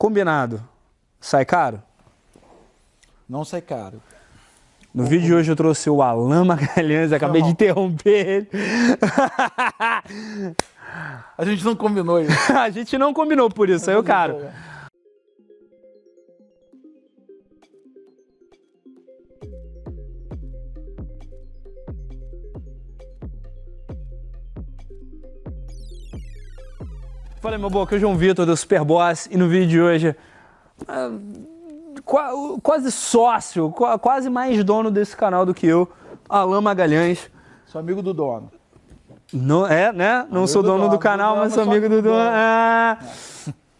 Combinado. Sai caro? Não sai caro. No vídeo de hoje eu trouxe o Alan Magalhães, acabei de interromper ele. A gente não combinou isso. a gente não combinou por isso, saiu caro. Fala meu boca, eu sou o João Vitor do Superboss e no vídeo de hoje ah, quase sócio, quase mais dono desse canal do que eu, Alan Magalhães. Sou amigo do dono. Não, é, né? Não amigo sou dono do, dono, do canal, mas sou amigo do dono. Ah,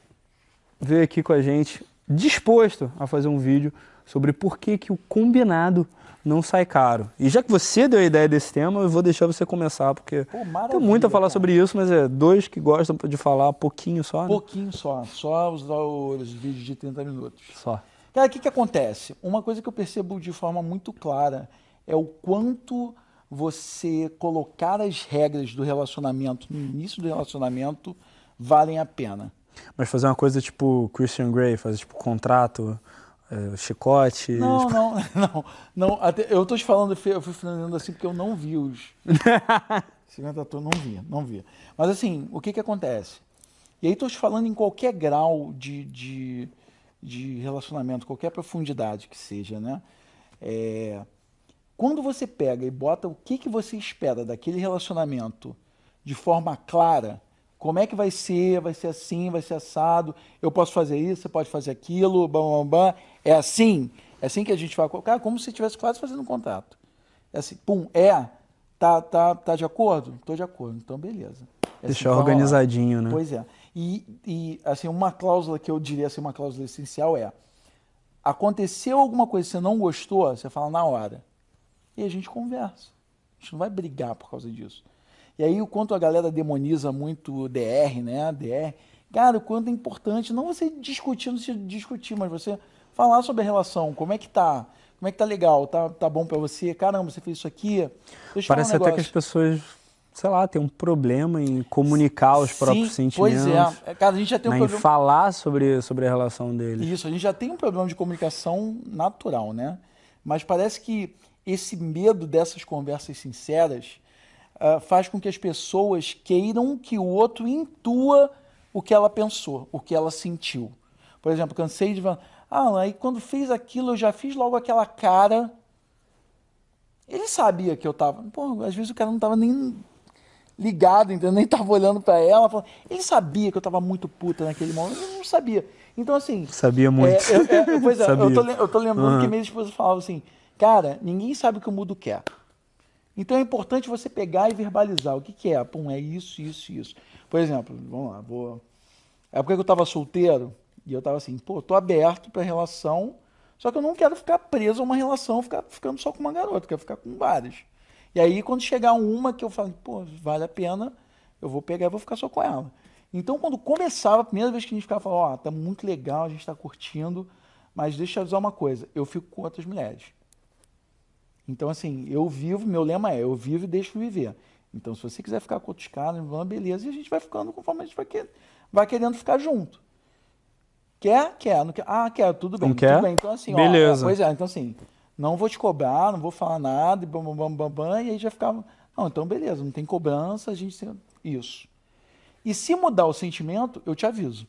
veio aqui com a gente, disposto a fazer um vídeo sobre por que, que o combinado não sai caro. E já que você deu a ideia desse tema, eu vou deixar você começar, porque Pô, tem muito a falar cara. sobre isso, mas é dois que gostam de falar pouquinho só, né? Pouquinho só, só os, os vídeos de 30 minutos. Só. Cara, o que, que acontece? Uma coisa que eu percebo de forma muito clara é o quanto você colocar as regras do relacionamento no início do relacionamento valem a pena. Mas fazer uma coisa tipo Christian Grey, fazer tipo contrato, é, chicote. Não, não, não, não. Até, eu tô te falando, eu fui falando assim porque eu não vi os. 50 atores, não via, não via. Mas assim, o que que acontece? E aí tô te falando em qualquer grau de, de, de relacionamento, qualquer profundidade que seja, né? É, quando você pega e bota o que, que você espera daquele relacionamento de forma clara, como é que vai ser, vai ser assim, vai ser assado, eu posso fazer isso, você pode fazer aquilo, bam, bam, bam. É assim, é assim que a gente vai colocar, como se estivesse quase fazendo um contrato. É assim, pum, é, tá, tá, tá de acordo? Estou de acordo, então beleza. É Deixar assim, organizadinho, né? Pois é. E, e, assim, uma cláusula que eu diria assim, uma cláusula essencial é, aconteceu alguma coisa que você não gostou, você fala na hora. E a gente conversa. A gente não vai brigar por causa disso. E aí o quanto a galera demoniza muito DR, né? DR. Cara, o quanto é importante não você discutir, não se discutir, mas você falar sobre a relação, como é que tá? Como é que tá legal? Tá, tá bom para você? Caramba, você fez isso aqui? Parece um até que as pessoas, sei lá, têm um problema em comunicar os Sim, próprios sentimentos. Pois é. Cara, a gente já tem um né, problema... Em falar sobre, sobre a relação deles. Isso, a gente já tem um problema de comunicação natural, né? Mas parece que esse medo dessas conversas sinceras uh, faz com que as pessoas queiram que o outro intua o que ela pensou, o que ela sentiu. Por exemplo, cansei de falar, ah, aí quando fez aquilo eu já fiz logo aquela cara. Ele sabia que eu tava. Pô, às vezes o cara não tava nem ligado, entendeu? Nem tava olhando para ela. Ele sabia que eu tava muito puta naquele momento. Eu não sabia. Então, assim. Sabia muito. É, é, é, pois é, eu tô, eu tô lembrando uhum. que minha esposa falava assim: cara, ninguém sabe o que o mudo quer. Então é importante você pegar e verbalizar o que, que é. Pum, é isso, isso, isso. Por exemplo, vamos lá, vou. É porque eu estava solteiro e eu estava assim, pô, tô aberto para relação, só que eu não quero ficar preso a uma relação, ficar ficando só com uma garota, quero ficar com várias. E aí quando chegar uma que eu falo, pô, vale a pena, eu vou pegar e vou ficar só com ela. Então quando começava, a primeira vez que a gente ficava, ó, oh, tá muito legal, a gente está curtindo, mas deixa eu avisar uma coisa, eu fico com outras mulheres. Então, assim, eu vivo, meu lema é, eu vivo e deixo viver. Então, se você quiser ficar com outros caras, beleza, e a gente vai ficando conforme a gente vai, vai querendo ficar junto. Quer? Quer. Não quer? Ah, quer, tudo bem. Não quer? Tudo bem. Então, assim, beleza. Ó, pois é, então assim, não vou te cobrar, não vou falar nada, e bam, bam, bam, bam, bam, e aí já ficava, não, então beleza, não tem cobrança, a gente tem isso. E se mudar o sentimento, eu te aviso.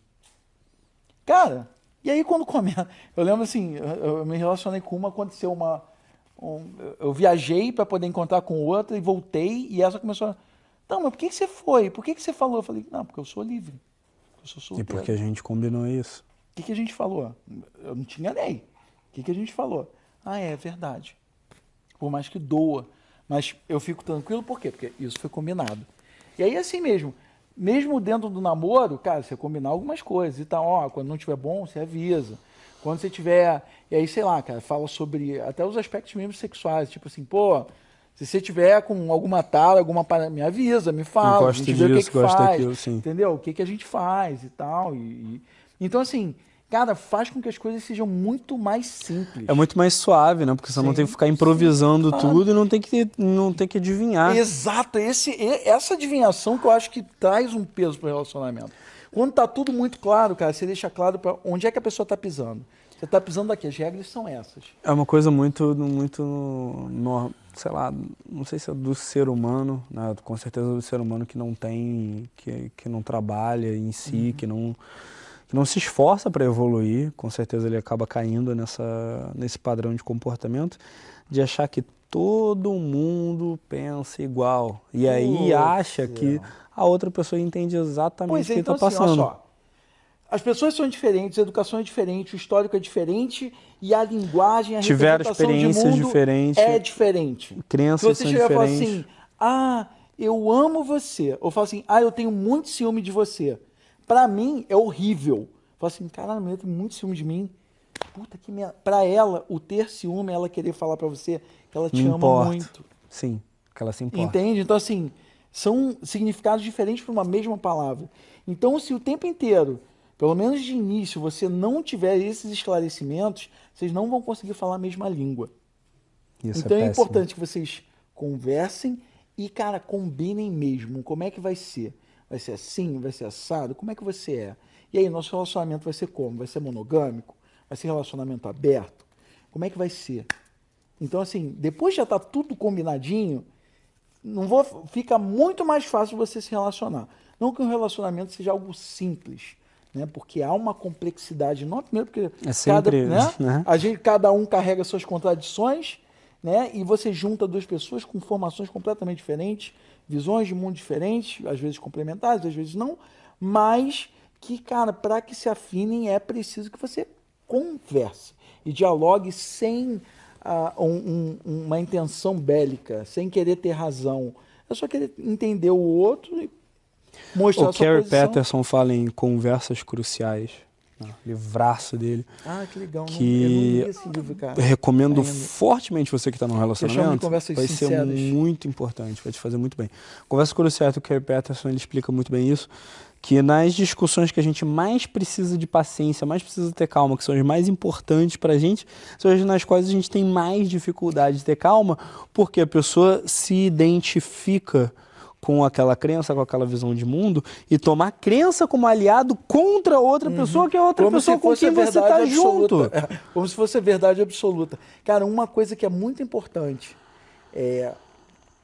Cara, e aí quando começa, eu lembro assim, eu, eu me relacionei com uma, aconteceu uma, um, eu viajei para poder encontrar com outra e voltei e essa começou a, não, mas por que, que você foi? Por que, que você falou? Eu falei, não, porque eu sou livre. Eu sou solteiro. E porque a gente combinou isso. O que, que a gente falou? Eu não tinha lei. O que, que a gente falou? Ah, é, é verdade. Por mais que doa. Mas eu fico tranquilo, por quê? Porque isso foi combinado. E aí, assim mesmo, mesmo dentro do namoro, cara, você combinar algumas coisas e tal, ó, quando não estiver bom, você avisa. Quando você tiver. E aí, sei lá, cara, fala sobre até os aspectos mesmo sexuais. Tipo assim, pô, se você tiver com alguma tala, alguma parada, me avisa, me fala. a gente disso, vê o que, que faz. Daquilo, sim. Entendeu? O que, que a gente faz e tal. E, e... Então, assim, cara, faz com que as coisas sejam muito mais simples. É muito mais suave, né? Porque você sim, não tem que ficar improvisando sim, tudo e não tem que, não tem que adivinhar. Exato, esse, essa adivinhação que eu acho que traz um peso para o relacionamento. Quando tá tudo muito claro, cara, você deixa claro para onde é que a pessoa tá pisando. Você tá pisando aqui, as regras são essas. É uma coisa muito, muito, no, sei lá, não sei se é do ser humano, né? Com certeza é do ser humano que não tem, que, que não trabalha em si, uhum. que não que não se esforça para evoluir, com certeza ele acaba caindo nessa, nesse padrão de comportamento de achar que todo mundo pensa igual. E aí acha que a outra pessoa entende exatamente pois o que está então, assim, passando. Assim, as pessoas são diferentes, a educação é diferente, o histórico é diferente e a linguagem, a Tiveram experiências de diferentes. É diferente. Crenças Se você chegar e falar assim, ah, eu amo você, ou fala assim, ah, eu tenho muito ciúme de você. Para mim é horrível. Fala assim, caralho, a mulher tem muito ciúme de mim. Puta que minha. Pra ela, o ter ciúme, ela querer falar para você que ela te ama importa. muito. Sim, que ela se importa. Entende? Então, assim, são significados diferentes para uma mesma palavra. Então, se o tempo inteiro, pelo menos de início, você não tiver esses esclarecimentos, vocês não vão conseguir falar a mesma língua. Isso é então é, é importante que vocês conversem e, cara, combinem mesmo. Como é que vai ser? Vai ser assim? Vai ser assado? Como é que você é? E aí, nosso relacionamento vai ser como? Vai ser monogâmico? Vai ser relacionamento aberto? Como é que vai ser? Então, assim, depois já está tudo combinadinho, não vou, fica muito mais fácil você se relacionar. Não que um relacionamento seja algo simples, né? Porque há uma complexidade enorme, primeiro porque é sempre, cada, né? né? A gente, cada um carrega suas contradições, né? E você junta duas pessoas com formações completamente diferentes, visões de mundo diferentes, às vezes complementares, às vezes não, mas que, cara, para que se afinem é preciso que você converse e dialogue sem uh, um, um, uma intenção bélica, sem querer ter razão. É só querer entender o outro e mostrar o a sua Carrie posição. Peterson fala em conversas cruciais. Né? livraço dele. Ah, que legal. Que não, livro, recomendo Ainda. fortemente você que está no relacionamento. Vai sinceras. ser muito importante, vai te fazer muito bem. Conversa crucial do Carrie Peterson, ele explica muito bem isso que nas discussões que a gente mais precisa de paciência, mais precisa ter calma, que são as mais importantes para a gente, são as nas quais a gente tem mais dificuldade de ter calma, porque a pessoa se identifica com aquela crença, com aquela visão de mundo e tomar crença como aliado contra outra uhum. pessoa que é outra como pessoa com quem você está junto. É, como se fosse a verdade absoluta. Cara, uma coisa que é muito importante é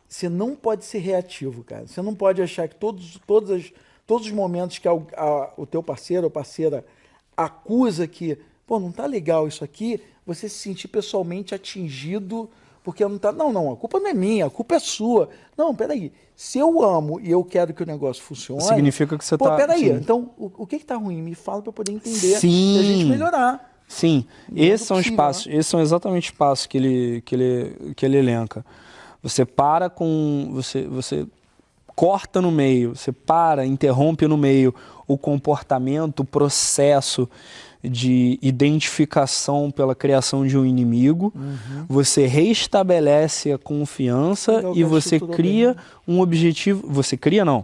você não pode ser reativo, cara. Você não pode achar que todos, todas as todos os momentos que a, a, o teu parceiro ou parceira acusa que, pô, não tá legal isso aqui, você se sentir pessoalmente atingido porque não tá. Não, não, a culpa não é minha, a culpa é sua. Não, peraí. Se eu amo e eu quero que o negócio funcione. Significa que você pô, tá. Peraí, sim. então o, o que, que tá ruim? Me fala para poder entender sim. e a gente melhorar. Sim, esses são os passos, né? esses são exatamente os passos que ele, que ele, que ele elenca. Você para com. Você, você corta no meio, você para, interrompe no meio o comportamento, o processo de identificação pela criação de um inimigo, uhum. você restabelece a confiança e você cria bem. um objetivo. Você cria, não.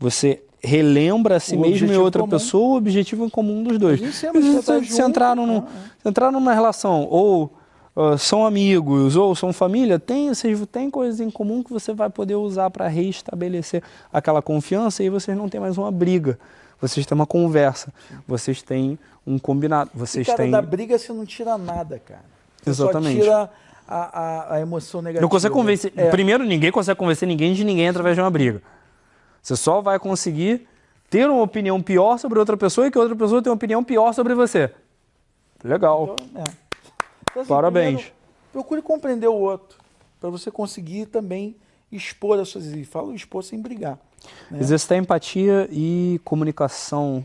Você relembra a si o mesmo e outra comum. pessoa o objetivo em comum dos dois. Se, se, se, entraram no, se entraram numa relação ou uh, são amigos ou são família, tem, vocês têm coisas em comum que você vai poder usar para restabelecer aquela confiança e vocês não têm mais uma briga. Vocês têm uma conversa, vocês têm um combinado. Vocês e, cara, têm... da briga você não tira nada, cara. Você Exatamente. Só tira a, a, a emoção negativa. Não consegue convencer. É. Primeiro, ninguém consegue convencer ninguém de ninguém através de uma briga. Você só vai conseguir ter uma opinião pior sobre outra pessoa e que outra pessoa tenha uma opinião pior sobre você. Legal. Então, é. Então, assim, Parabéns. Primeiro, procure compreender o outro, para você conseguir também expor as suas ideias. Falo expor sem brigar. Né? Exercitar empatia e comunicação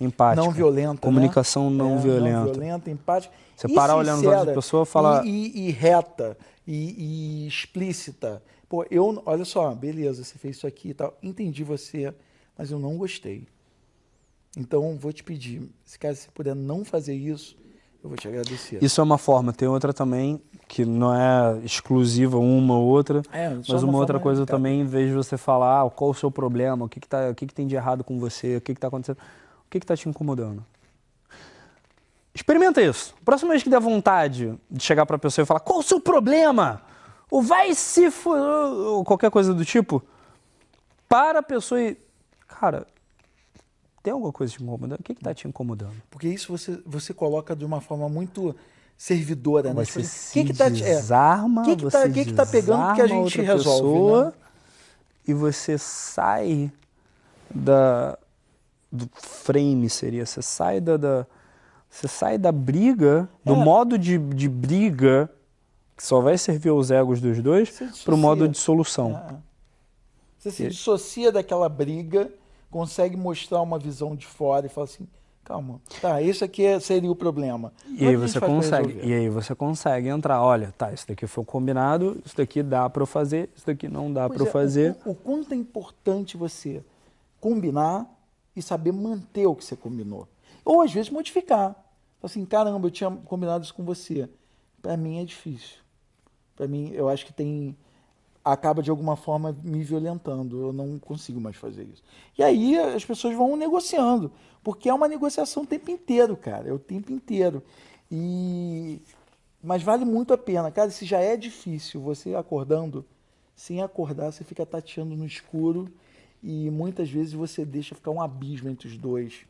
empática. Não violenta. Comunicação né? não é, violenta. Não violenta, empática. Você parar olhando nos olhos da pessoa e falar. E, e, e reta, e, e, explícita. Pô, eu, olha só, beleza, você fez isso aqui e tal. Entendi você, mas eu não gostei. Então, vou te pedir, se caso você puder não fazer isso, eu vou te agradecer. Isso é uma forma. Tem outra também, que não é exclusiva uma ou outra, é, mas uma, uma outra coisa é, também, em vez de você falar ah, qual o seu problema, o que, que, tá, o que, que tem de errado com você, o que está acontecendo, o que está te incomodando. Experimenta isso. Próxima vez que der vontade de chegar para a pessoa e falar qual o seu problema, ou vai se ou qualquer coisa do tipo, para a pessoa e, cara, Tem alguma coisa te incomodando? O que está te incomodando? Porque isso você, você coloca de uma forma muito servidora, né? Você tipo, que que tá, desarma, é, que que tá, que que tá pegando que a gente resolve, pessoa, né? E você sai da do frame seria, você sai da, da você sai da briga, do é. modo de, de briga que só vai servir aos egos dos dois, para o modo de solução. É. Você se dissocia daquela briga, consegue mostrar uma visão de fora e fala assim, calma, tá, esse aqui é, seria o problema. E aí você consegue, e aí você consegue entrar, olha, tá, isso daqui foi combinado, isso daqui dá para fazer, isso daqui não dá para é, fazer. O, o, quanto é importante você combinar e saber manter o que você combinou. Ou às vezes modificar. Assim, caramba, eu tinha combinado isso com você. Para mim é difícil. Para mim, eu acho que tem acaba de alguma forma me violentando. Eu não consigo mais fazer isso. E aí as pessoas vão negociando, porque é uma negociação o tempo inteiro, cara, é o tempo inteiro. E mas vale muito a pena, cara. Se já é difícil você acordando, sem acordar você fica tateando no escuro e muitas vezes você deixa ficar um abismo entre os dois.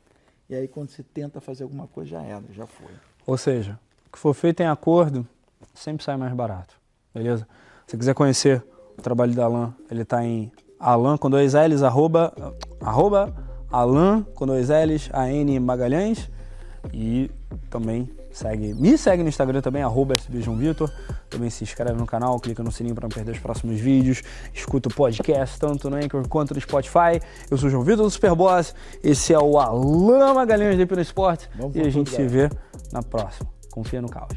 E aí quando você tenta fazer alguma coisa já era, já foi. Ou seja, o que for feito em acordo sempre sai mais barato, beleza? Se quiser conhecer o trabalho da Alan, ele está em Alan com dois L's, arroba, arroba Alan com dois L's, AN Magalhães. E também segue, me segue no Instagram também, arroba Vitor. Também se inscreve no canal, clica no sininho para não perder os próximos vídeos. Escuta o podcast tanto no Anchor quanto no Spotify. Eu sou o João Vitor do Superboss. Esse é o Alan Magalhães de Pino Esporte. e a gente se vê na próxima. Confia no caos.